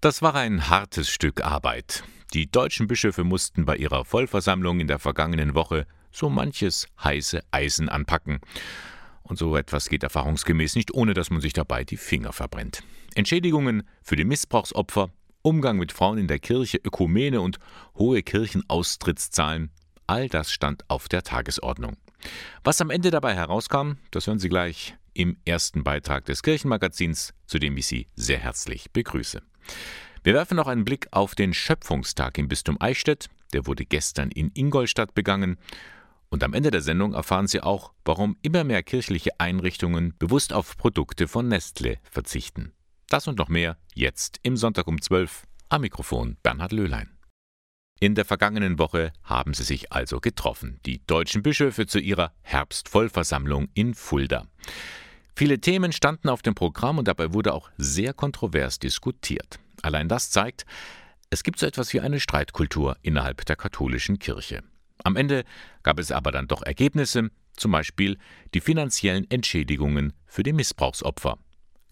Das war ein hartes Stück Arbeit. Die deutschen Bischöfe mussten bei ihrer Vollversammlung in der vergangenen Woche so manches heiße Eisen anpacken. Und so etwas geht erfahrungsgemäß nicht, ohne dass man sich dabei die Finger verbrennt. Entschädigungen für die Missbrauchsopfer, Umgang mit Frauen in der Kirche, Ökumene und hohe Kirchenaustrittszahlen, all das stand auf der Tagesordnung. Was am Ende dabei herauskam, das hören Sie gleich im ersten Beitrag des Kirchenmagazins, zu dem ich Sie sehr herzlich begrüße. Wir werfen noch einen Blick auf den Schöpfungstag im Bistum Eichstätt. Der wurde gestern in Ingolstadt begangen. Und am Ende der Sendung erfahren Sie auch, warum immer mehr kirchliche Einrichtungen bewusst auf Produkte von Nestle verzichten. Das und noch mehr jetzt im Sonntag um 12 am Mikrofon Bernhard Löhlein. In der vergangenen Woche haben sie sich also getroffen, die deutschen Bischöfe zu ihrer Herbstvollversammlung in Fulda. Viele Themen standen auf dem Programm und dabei wurde auch sehr kontrovers diskutiert. Allein das zeigt, es gibt so etwas wie eine Streitkultur innerhalb der katholischen Kirche. Am Ende gab es aber dann doch Ergebnisse, zum Beispiel die finanziellen Entschädigungen für die Missbrauchsopfer.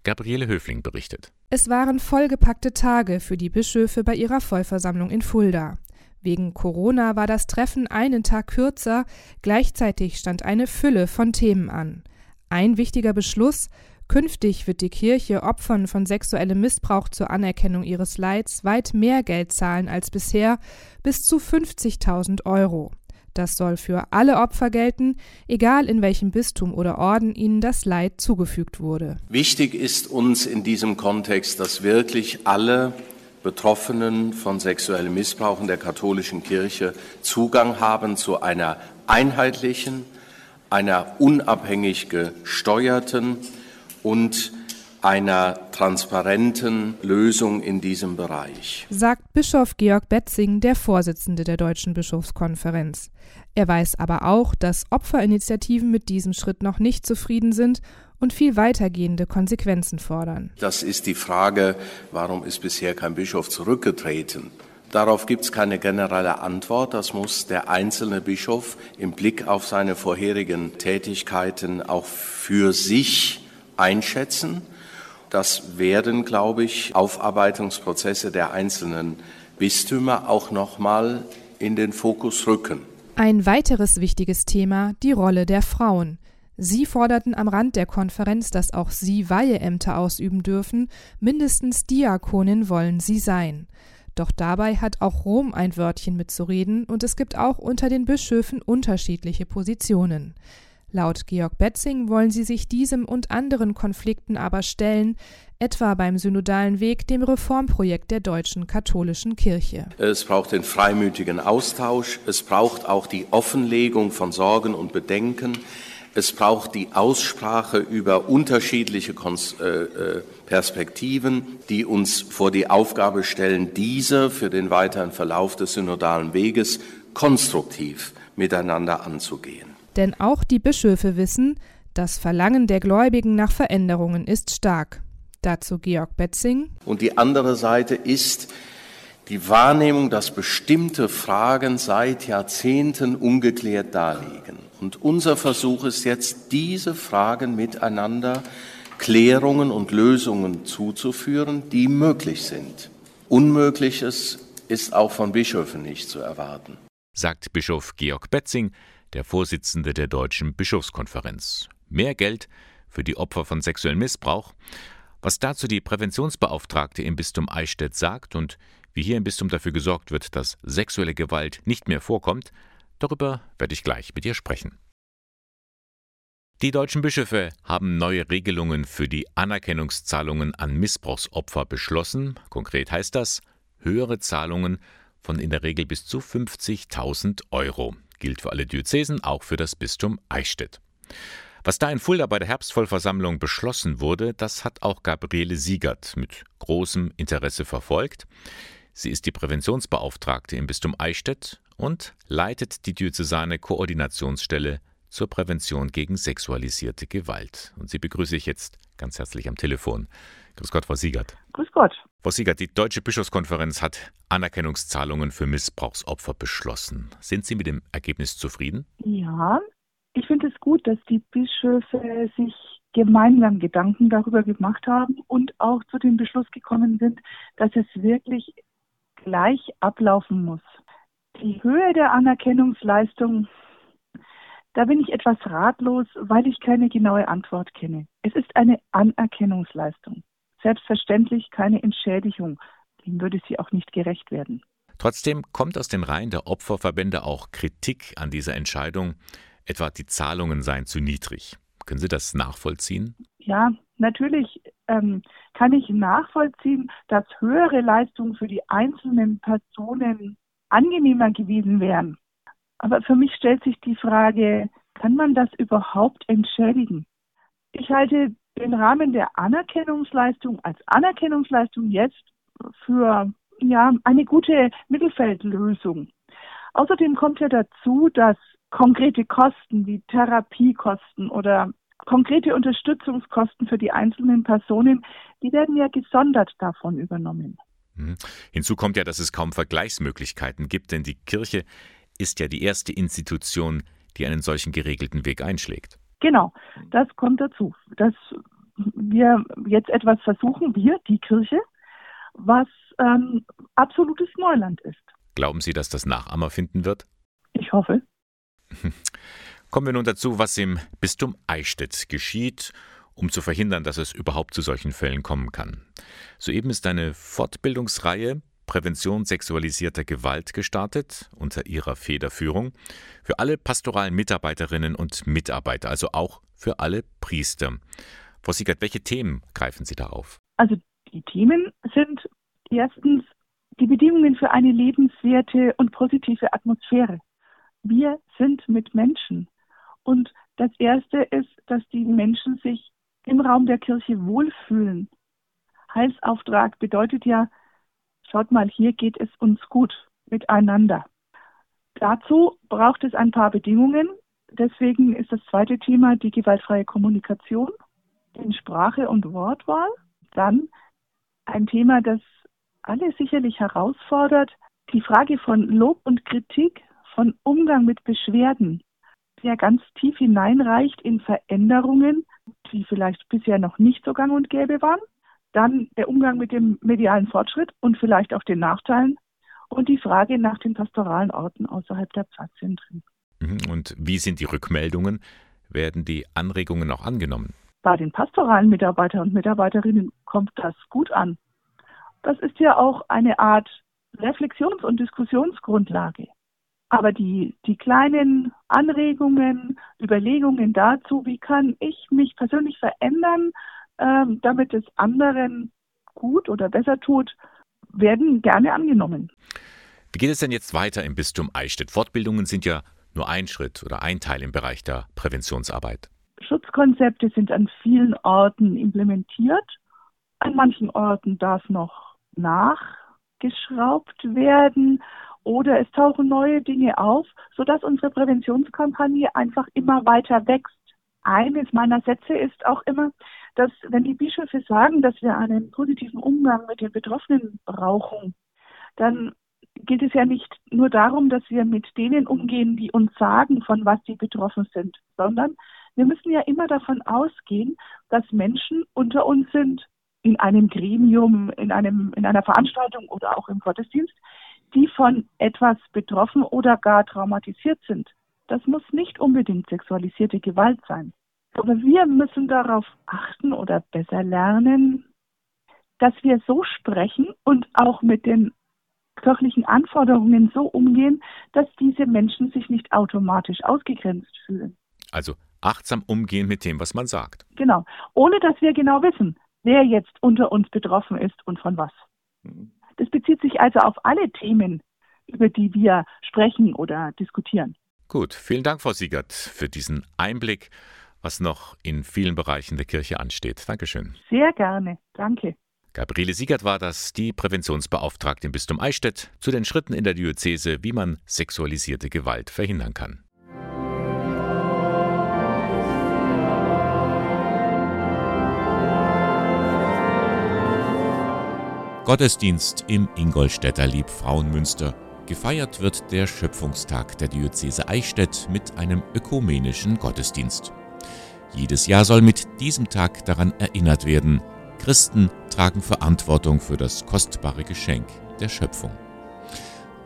Gabriele Höfling berichtet. Es waren vollgepackte Tage für die Bischöfe bei ihrer Vollversammlung in Fulda. Wegen Corona war das Treffen einen Tag kürzer, gleichzeitig stand eine Fülle von Themen an. Ein wichtiger Beschluss Künftig wird die Kirche Opfern von sexuellem Missbrauch zur Anerkennung ihres Leids weit mehr Geld zahlen als bisher, bis zu 50.000 Euro. Das soll für alle Opfer gelten, egal in welchem Bistum oder Orden ihnen das Leid zugefügt wurde. Wichtig ist uns in diesem Kontext, dass wirklich alle Betroffenen von sexuellem Missbrauch in der katholischen Kirche Zugang haben zu einer einheitlichen, einer unabhängig gesteuerten und einer transparenten Lösung in diesem Bereich. Sagt Bischof Georg Betzing, der Vorsitzende der Deutschen Bischofskonferenz. Er weiß aber auch, dass Opferinitiativen mit diesem Schritt noch nicht zufrieden sind und viel weitergehende Konsequenzen fordern. Das ist die Frage, warum ist bisher kein Bischof zurückgetreten? Darauf gibt es keine generelle Antwort. Das muss der einzelne Bischof im Blick auf seine vorherigen Tätigkeiten auch für sich einschätzen. Das werden, glaube ich, Aufarbeitungsprozesse der einzelnen Bistümer auch nochmal in den Fokus rücken. Ein weiteres wichtiges Thema, die Rolle der Frauen. Sie forderten am Rand der Konferenz, dass auch sie Weiheämter ausüben dürfen, mindestens Diakonin wollen sie sein. Doch dabei hat auch Rom ein Wörtchen mitzureden und es gibt auch unter den Bischöfen unterschiedliche Positionen. Laut Georg Betzing wollen sie sich diesem und anderen Konflikten aber stellen, etwa beim synodalen Weg, dem Reformprojekt der deutschen katholischen Kirche. Es braucht den freimütigen Austausch, es braucht auch die Offenlegung von Sorgen und Bedenken, es braucht die Aussprache über unterschiedliche äh, äh, Perspektiven, die uns vor die Aufgabe stellen, diese für den weiteren Verlauf des synodalen Weges konstruktiv miteinander anzugehen. Denn auch die Bischöfe wissen, das Verlangen der Gläubigen nach Veränderungen ist stark. Dazu Georg Betzing. Und die andere Seite ist die Wahrnehmung, dass bestimmte Fragen seit Jahrzehnten ungeklärt daliegen. Und unser Versuch ist jetzt, diese Fragen miteinander Klärungen und Lösungen zuzuführen, die möglich sind. Unmögliches ist auch von Bischöfen nicht zu erwarten. Sagt Bischof Georg Betzing, der Vorsitzende der Deutschen Bischofskonferenz. Mehr Geld für die Opfer von sexuellem Missbrauch. Was dazu die Präventionsbeauftragte im Bistum Eichstätt sagt und wie hier im Bistum dafür gesorgt wird, dass sexuelle Gewalt nicht mehr vorkommt, darüber werde ich gleich mit ihr sprechen. Die deutschen Bischöfe haben neue Regelungen für die Anerkennungszahlungen an Missbrauchsopfer beschlossen. Konkret heißt das höhere Zahlungen von in der Regel bis zu 50.000 Euro gilt für alle Diözesen, auch für das Bistum Eichstätt. Was da in Fulda bei der Herbstvollversammlung beschlossen wurde, das hat auch Gabriele Siegert mit großem Interesse verfolgt. Sie ist die Präventionsbeauftragte im Bistum Eichstätt und leitet die diözesane Koordinationsstelle zur Prävention gegen sexualisierte Gewalt. Und sie begrüße ich jetzt ganz herzlich am Telefon. Grüß Gott, Frau Siegert. Grüß Gott. Frau Siegert, die Deutsche Bischofskonferenz hat Anerkennungszahlungen für Missbrauchsopfer beschlossen. Sind Sie mit dem Ergebnis zufrieden? Ja, ich finde es gut, dass die Bischöfe sich gemeinsam Gedanken darüber gemacht haben und auch zu dem Beschluss gekommen sind, dass es wirklich gleich ablaufen muss. Die Höhe der Anerkennungsleistung, da bin ich etwas ratlos, weil ich keine genaue Antwort kenne. Es ist eine Anerkennungsleistung. Selbstverständlich keine Entschädigung. Dem würde sie auch nicht gerecht werden. Trotzdem kommt aus den Reihen der Opferverbände auch Kritik an dieser Entscheidung, etwa die Zahlungen seien zu niedrig. Können Sie das nachvollziehen? Ja, natürlich ähm, kann ich nachvollziehen, dass höhere Leistungen für die einzelnen Personen angenehmer gewesen wären. Aber für mich stellt sich die Frage, kann man das überhaupt entschädigen? Ich halte den Rahmen der Anerkennungsleistung als Anerkennungsleistung jetzt für ja, eine gute Mittelfeldlösung. Außerdem kommt ja dazu, dass konkrete Kosten wie Therapiekosten oder konkrete Unterstützungskosten für die einzelnen Personen, die werden ja gesondert davon übernommen. Mhm. Hinzu kommt ja, dass es kaum Vergleichsmöglichkeiten gibt, denn die Kirche ist ja die erste Institution, die einen solchen geregelten Weg einschlägt. Genau, das kommt dazu, dass wir jetzt etwas versuchen, wir, die Kirche, was ähm, absolutes Neuland ist. Glauben Sie, dass das Nachahmer finden wird? Ich hoffe. Kommen wir nun dazu, was im Bistum Eichstätt geschieht, um zu verhindern, dass es überhaupt zu solchen Fällen kommen kann. Soeben ist eine Fortbildungsreihe Prävention sexualisierter Gewalt gestartet, unter ihrer Federführung, für alle pastoralen Mitarbeiterinnen und Mitarbeiter, also auch für alle Priester. Frau Siegert, welche Themen greifen Sie darauf? Also die Themen sind erstens die Bedingungen für eine lebenswerte und positive Atmosphäre. Wir sind mit Menschen. Und das Erste ist, dass die Menschen sich im Raum der Kirche wohlfühlen. Heilsauftrag bedeutet ja, schaut mal, hier geht es uns gut miteinander. Dazu braucht es ein paar Bedingungen. Deswegen ist das zweite Thema die gewaltfreie Kommunikation in Sprache und Wortwahl. Dann ein Thema, das alle sicherlich herausfordert, die Frage von Lob und Kritik, von Umgang mit Beschwerden der ganz tief hineinreicht in Veränderungen, die vielleicht bisher noch nicht so gang und gäbe waren. Dann der Umgang mit dem medialen Fortschritt und vielleicht auch den Nachteilen und die Frage nach den pastoralen Orten außerhalb der Pfarrzentren. Mhm. Und wie sind die Rückmeldungen? Werden die Anregungen auch angenommen? Bei den pastoralen Mitarbeitern und Mitarbeiterinnen kommt das gut an. Das ist ja auch eine Art Reflexions- und Diskussionsgrundlage. Aber die, die kleinen Anregungen, Überlegungen dazu, wie kann ich mich persönlich verändern, ähm, damit es anderen gut oder besser tut, werden gerne angenommen. Wie geht es denn jetzt weiter im Bistum Eichstätt? Fortbildungen sind ja nur ein Schritt oder ein Teil im Bereich der Präventionsarbeit. Schutzkonzepte sind an vielen Orten implementiert. An manchen Orten darf noch nachgeschraubt werden oder es tauchen neue Dinge auf, sodass unsere Präventionskampagne einfach immer weiter wächst. Eines meiner Sätze ist auch immer, dass wenn die Bischöfe sagen, dass wir einen positiven Umgang mit den Betroffenen brauchen, dann geht es ja nicht nur darum, dass wir mit denen umgehen, die uns sagen, von was sie betroffen sind, sondern wir müssen ja immer davon ausgehen, dass Menschen unter uns sind, in einem Gremium, in, einem, in einer Veranstaltung oder auch im Gottesdienst, die von etwas betroffen oder gar traumatisiert sind. Das muss nicht unbedingt sexualisierte Gewalt sein. Aber wir müssen darauf achten oder besser lernen, dass wir so sprechen und auch mit den kirchlichen Anforderungen so umgehen, dass diese Menschen sich nicht automatisch ausgegrenzt fühlen. Also achtsam umgehen mit dem, was man sagt. Genau, ohne dass wir genau wissen, wer jetzt unter uns betroffen ist und von was. Das bezieht sich also auf alle Themen, über die wir sprechen oder diskutieren. Gut, vielen Dank, Frau Siegert, für diesen Einblick, was noch in vielen Bereichen der Kirche ansteht. Dankeschön. Sehr gerne. Danke. Gabriele Siegert war das, die Präventionsbeauftragte im Bistum Eichstätt, zu den Schritten in der Diözese, wie man sexualisierte Gewalt verhindern kann. Gottesdienst im Ingolstädter Liebfrauenmünster. Gefeiert wird der Schöpfungstag der Diözese Eichstätt mit einem ökumenischen Gottesdienst. Jedes Jahr soll mit diesem Tag daran erinnert werden, Christen tragen Verantwortung für das kostbare Geschenk der Schöpfung.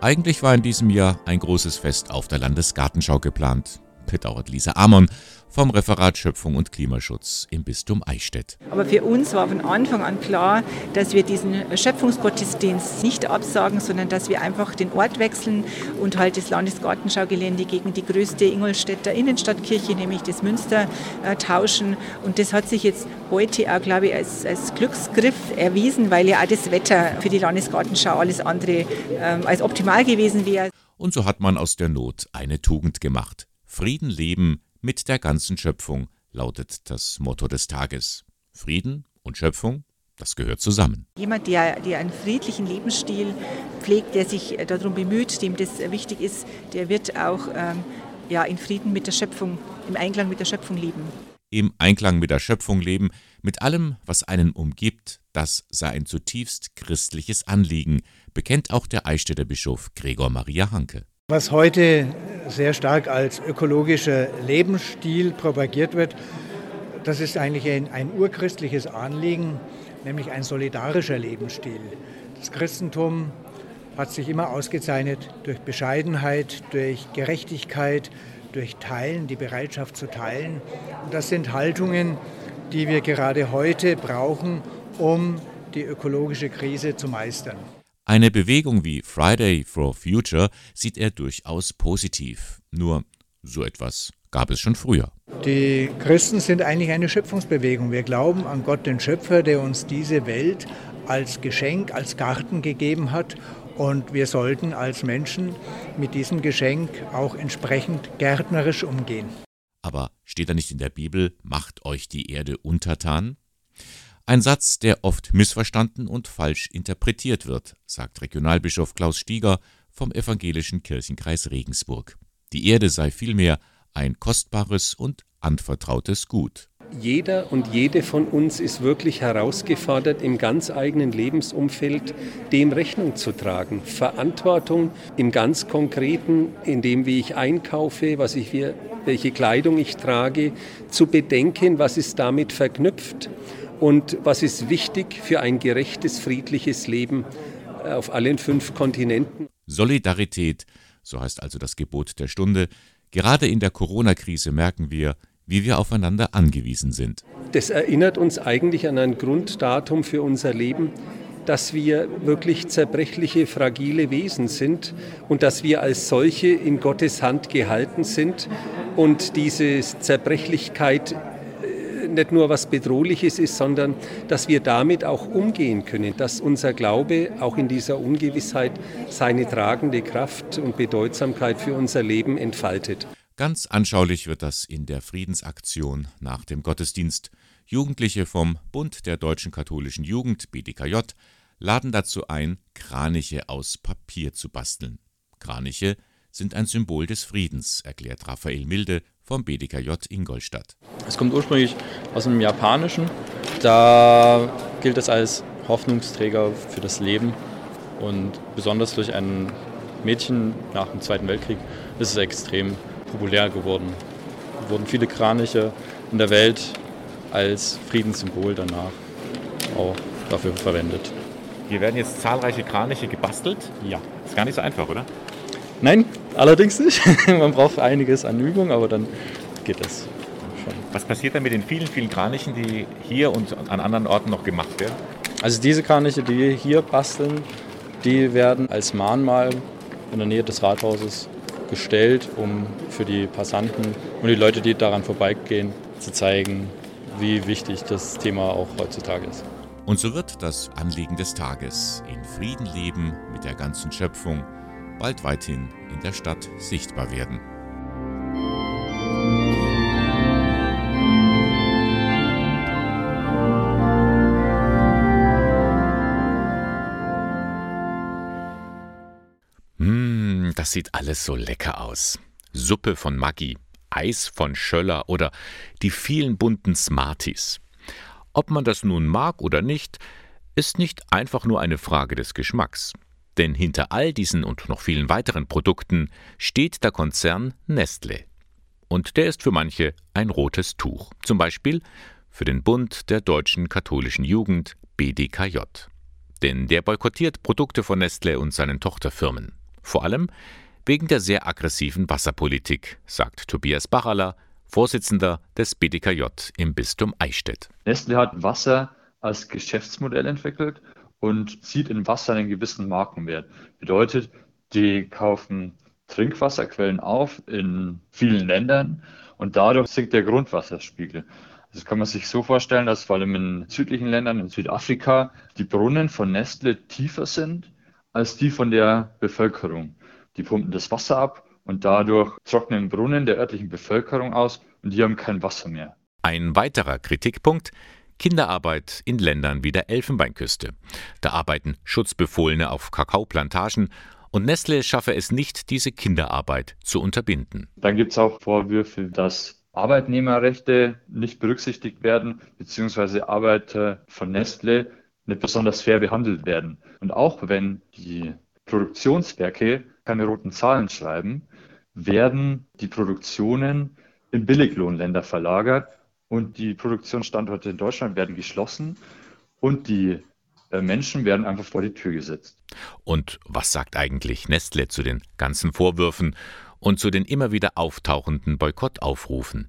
Eigentlich war in diesem Jahr ein großes Fest auf der Landesgartenschau geplant bedauert Lisa Amon vom Referat Schöpfung und Klimaschutz im Bistum Eichstätt. Aber für uns war von Anfang an klar, dass wir diesen Schöpfungsgottesdienst nicht absagen, sondern dass wir einfach den Ort wechseln und halt das Landesgartenschaugelände gegen die größte Ingolstädter Innenstadtkirche, nämlich das Münster, äh, tauschen. Und das hat sich jetzt heute auch, glaube ich, als, als Glücksgriff erwiesen, weil ja auch das Wetter für die Landesgartenschau alles andere ähm, als optimal gewesen wäre. Und so hat man aus der Not eine Tugend gemacht. Frieden leben mit der ganzen Schöpfung lautet das Motto des Tages. Frieden und Schöpfung, das gehört zusammen. Jemand, der, der einen friedlichen Lebensstil pflegt, der sich darum bemüht, dem das wichtig ist, der wird auch ähm, ja, in Frieden mit der Schöpfung, im Einklang mit der Schöpfung leben. Im Einklang mit der Schöpfung leben, mit allem, was einen umgibt, das sei ein zutiefst christliches Anliegen, bekennt auch der Eichstätter Bischof Gregor Maria Hanke. Was heute sehr stark als ökologischer Lebensstil propagiert wird, das ist eigentlich ein, ein urchristliches Anliegen, nämlich ein solidarischer Lebensstil. Das Christentum hat sich immer ausgezeichnet durch Bescheidenheit, durch Gerechtigkeit, durch Teilen, die Bereitschaft zu teilen. Und das sind Haltungen, die wir gerade heute brauchen, um die ökologische Krise zu meistern. Eine Bewegung wie Friday for Future sieht er durchaus positiv. Nur so etwas gab es schon früher. Die Christen sind eigentlich eine Schöpfungsbewegung. Wir glauben an Gott, den Schöpfer, der uns diese Welt als Geschenk, als Garten gegeben hat. Und wir sollten als Menschen mit diesem Geschenk auch entsprechend gärtnerisch umgehen. Aber steht da nicht in der Bibel, macht euch die Erde untertan? Ein Satz, der oft missverstanden und falsch interpretiert wird, sagt Regionalbischof Klaus Stieger vom evangelischen Kirchenkreis Regensburg. Die Erde sei vielmehr ein kostbares und anvertrautes Gut. Jeder und jede von uns ist wirklich herausgefordert, im ganz eigenen Lebensumfeld dem Rechnung zu tragen. Verantwortung im ganz Konkreten, in dem, wie ich einkaufe, was ich welche Kleidung ich trage, zu bedenken, was ist damit verknüpft und was ist wichtig für ein gerechtes, friedliches Leben äh, auf allen fünf Kontinenten. Solidarität, so heißt also das Gebot der Stunde. Gerade in der Corona-Krise merken wir, wie wir aufeinander angewiesen sind. Das erinnert uns eigentlich an ein Grunddatum für unser Leben, dass wir wirklich zerbrechliche, fragile Wesen sind und dass wir als solche in Gottes Hand gehalten sind und diese Zerbrechlichkeit nicht nur was Bedrohliches ist, sondern dass wir damit auch umgehen können, dass unser Glaube auch in dieser Ungewissheit seine tragende Kraft und Bedeutsamkeit für unser Leben entfaltet. Ganz anschaulich wird das in der Friedensaktion nach dem Gottesdienst. Jugendliche vom Bund der Deutschen Katholischen Jugend BDKJ laden dazu ein, Kraniche aus Papier zu basteln. Kraniche sind ein Symbol des Friedens, erklärt Raphael Milde vom BDKJ Ingolstadt. Es kommt ursprünglich aus dem Japanischen. Da gilt es als Hoffnungsträger für das Leben und besonders durch ein Mädchen nach dem Zweiten Weltkrieg ist es extrem populär geworden. Es wurden viele Kraniche in der Welt als Friedenssymbol danach auch dafür verwendet. Hier werden jetzt zahlreiche Kraniche gebastelt. Ja. Ist gar nicht so einfach, oder? Nein, allerdings nicht. Man braucht einiges an Übung, aber dann geht das schon. Was passiert dann mit den vielen, vielen Kranichen, die hier und an anderen Orten noch gemacht werden? Also diese Kraniche, die wir hier basteln, die werden als Mahnmal in der Nähe des Rathauses gestellt, um für die Passanten und die Leute, die daran vorbeigehen, zu zeigen, wie wichtig das Thema auch heutzutage ist. Und so wird das Anliegen des Tages in Frieden leben mit der ganzen Schöpfung bald weithin in der Stadt sichtbar werden. Mmh, das sieht alles so lecker aus. Suppe von Maggi, Eis von Schöller oder die vielen bunten Smarties. Ob man das nun mag oder nicht, ist nicht einfach nur eine Frage des Geschmacks. Denn hinter all diesen und noch vielen weiteren Produkten steht der Konzern Nestle. Und der ist für manche ein rotes Tuch. Zum Beispiel für den Bund der deutschen katholischen Jugend BDKJ. Denn der boykottiert Produkte von Nestle und seinen Tochterfirmen. Vor allem wegen der sehr aggressiven Wasserpolitik, sagt Tobias Bachaler, Vorsitzender des BDKJ im Bistum Eichstätt. Nestle hat Wasser als Geschäftsmodell entwickelt und sieht in Wasser einen gewissen Markenwert. Bedeutet, die kaufen Trinkwasserquellen auf in vielen Ländern und dadurch sinkt der Grundwasserspiegel. Das kann man sich so vorstellen, dass vor allem in südlichen Ländern, in Südafrika, die Brunnen von Nestle tiefer sind als die von der Bevölkerung. Die pumpen das Wasser ab und dadurch trocknen Brunnen der örtlichen Bevölkerung aus und die haben kein Wasser mehr. Ein weiterer Kritikpunkt Kinderarbeit in Ländern wie der Elfenbeinküste. Da arbeiten Schutzbefohlene auf Kakaoplantagen und Nestle schaffe es nicht, diese Kinderarbeit zu unterbinden. Dann gibt es auch Vorwürfe, dass Arbeitnehmerrechte nicht berücksichtigt werden, beziehungsweise Arbeiter von Nestle nicht besonders fair behandelt werden. Und auch wenn die Produktionswerke keine roten Zahlen schreiben, werden die Produktionen in Billiglohnländer verlagert und die Produktionsstandorte in Deutschland werden geschlossen und die äh, Menschen werden einfach vor die Tür gesetzt. Und was sagt eigentlich Nestle zu den ganzen Vorwürfen und zu den immer wieder auftauchenden Boykottaufrufen?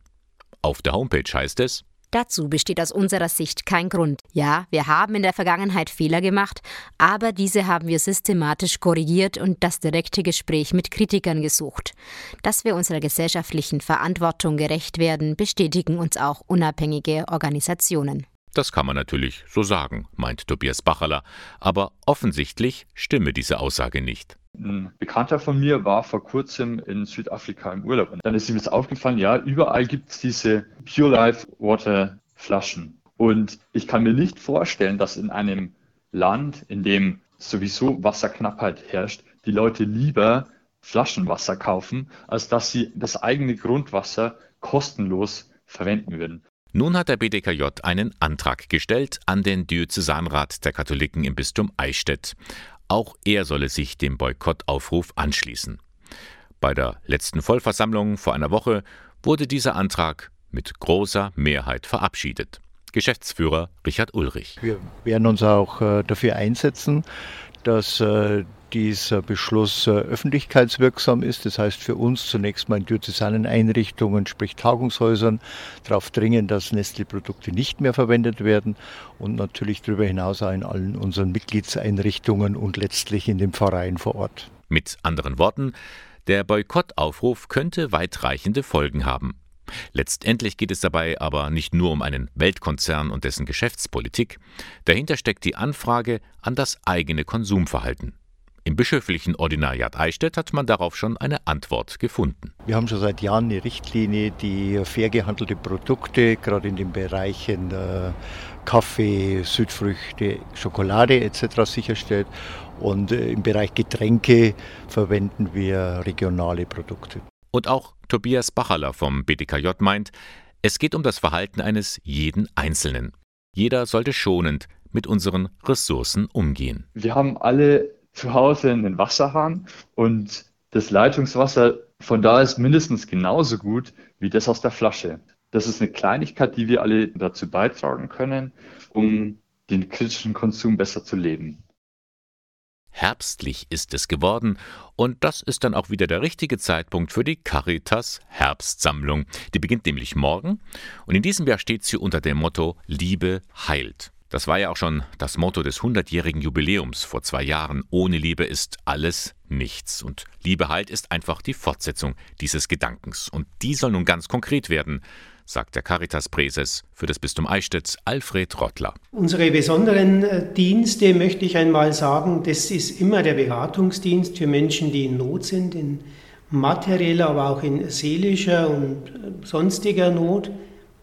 Auf der Homepage heißt es, Dazu besteht aus unserer Sicht kein Grund. Ja, wir haben in der Vergangenheit Fehler gemacht, aber diese haben wir systematisch korrigiert und das direkte Gespräch mit Kritikern gesucht. Dass wir unserer gesellschaftlichen Verantwortung gerecht werden, bestätigen uns auch unabhängige Organisationen. Das kann man natürlich so sagen, meint Tobias Bacherler, aber offensichtlich stimme diese Aussage nicht. Ein Bekannter von mir war vor kurzem in Südafrika im Urlaub und dann ist ihm jetzt aufgefallen, ja, überall gibt es diese Pure Life Water Flaschen. Und ich kann mir nicht vorstellen, dass in einem Land, in dem sowieso Wasserknappheit herrscht, die Leute lieber Flaschenwasser kaufen, als dass sie das eigene Grundwasser kostenlos verwenden würden. Nun hat der BDKJ einen Antrag gestellt an den Diözesanrat der Katholiken im Bistum Eichstätt. Auch er solle sich dem Boykottaufruf anschließen. Bei der letzten Vollversammlung vor einer Woche wurde dieser Antrag mit großer Mehrheit verabschiedet. Geschäftsführer Richard Ulrich. Wir werden uns auch äh, dafür einsetzen, dass äh, dieser Beschluss äh, öffentlichkeitswirksam ist. Das heißt für uns zunächst mal in diözesanen Einrichtungen, sprich Tagungshäusern, darauf dringen, dass Nestle-Produkte nicht mehr verwendet werden und natürlich darüber hinaus auch in allen unseren Mitgliedseinrichtungen und letztlich in den Pfarreien vor Ort. Mit anderen Worten, der Boykottaufruf könnte weitreichende Folgen haben. Letztendlich geht es dabei aber nicht nur um einen Weltkonzern und dessen Geschäftspolitik, dahinter steckt die Anfrage an das eigene Konsumverhalten. Im bischöflichen Ordinariat Eichstätt hat man darauf schon eine Antwort gefunden. Wir haben schon seit Jahren eine Richtlinie, die fair gehandelte Produkte, gerade in den Bereichen äh, Kaffee, Südfrüchte, Schokolade etc. sicherstellt. Und äh, im Bereich Getränke verwenden wir regionale Produkte. Und auch Tobias Bachaler vom BDKJ meint, es geht um das Verhalten eines jeden Einzelnen. Jeder sollte schonend mit unseren Ressourcen umgehen. Wir haben alle zu Hause einen Wasserhahn und das Leitungswasser von da ist mindestens genauso gut wie das aus der Flasche. Das ist eine Kleinigkeit, die wir alle dazu beitragen können, um den kritischen Konsum besser zu leben. Herbstlich ist es geworden und das ist dann auch wieder der richtige Zeitpunkt für die Caritas Herbstsammlung. Die beginnt nämlich morgen und in diesem Jahr steht sie unter dem Motto Liebe heilt. Das war ja auch schon das Motto des 100-jährigen Jubiläums vor zwei Jahren. Ohne Liebe ist alles nichts. Und Liebe halt ist einfach die Fortsetzung dieses Gedankens. Und die soll nun ganz konkret werden, sagt der Caritas-Präses für das Bistum Eichstätt, Alfred Rottler. Unsere besonderen äh, Dienste, möchte ich einmal sagen, das ist immer der Beratungsdienst für Menschen, die in Not sind, in materieller, aber auch in seelischer und äh, sonstiger Not.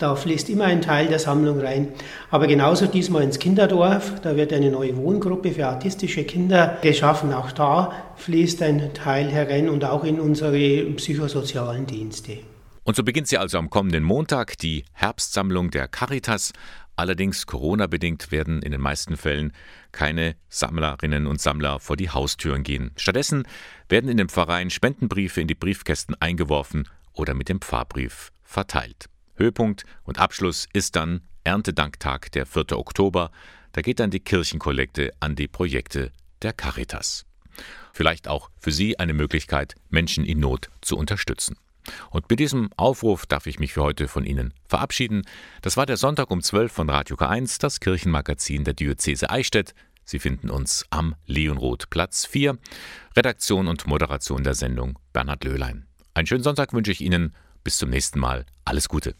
Da fließt immer ein Teil der Sammlung rein. Aber genauso diesmal ins Kinderdorf. Da wird eine neue Wohngruppe für autistische Kinder geschaffen. Auch da fließt ein Teil herein und auch in unsere psychosozialen Dienste. Und so beginnt sie also am kommenden Montag, die Herbstsammlung der Caritas. Allerdings Corona-bedingt werden in den meisten Fällen keine Sammlerinnen und Sammler vor die Haustüren gehen. Stattdessen werden in den Pfarreien Spendenbriefe in die Briefkästen eingeworfen oder mit dem Pfarrbrief verteilt. Höhepunkt und Abschluss ist dann Erntedanktag, der 4. Oktober. Da geht dann die Kirchenkollekte an die Projekte der Caritas. Vielleicht auch für Sie eine Möglichkeit, Menschen in Not zu unterstützen. Und mit diesem Aufruf darf ich mich für heute von Ihnen verabschieden. Das war der Sonntag um 12 von Radio K1, das Kirchenmagazin der Diözese Eichstätt. Sie finden uns am Leonroth Platz 4. Redaktion und Moderation der Sendung Bernhard Löhlein. Einen schönen Sonntag wünsche ich Ihnen. Bis zum nächsten Mal. Alles Gute.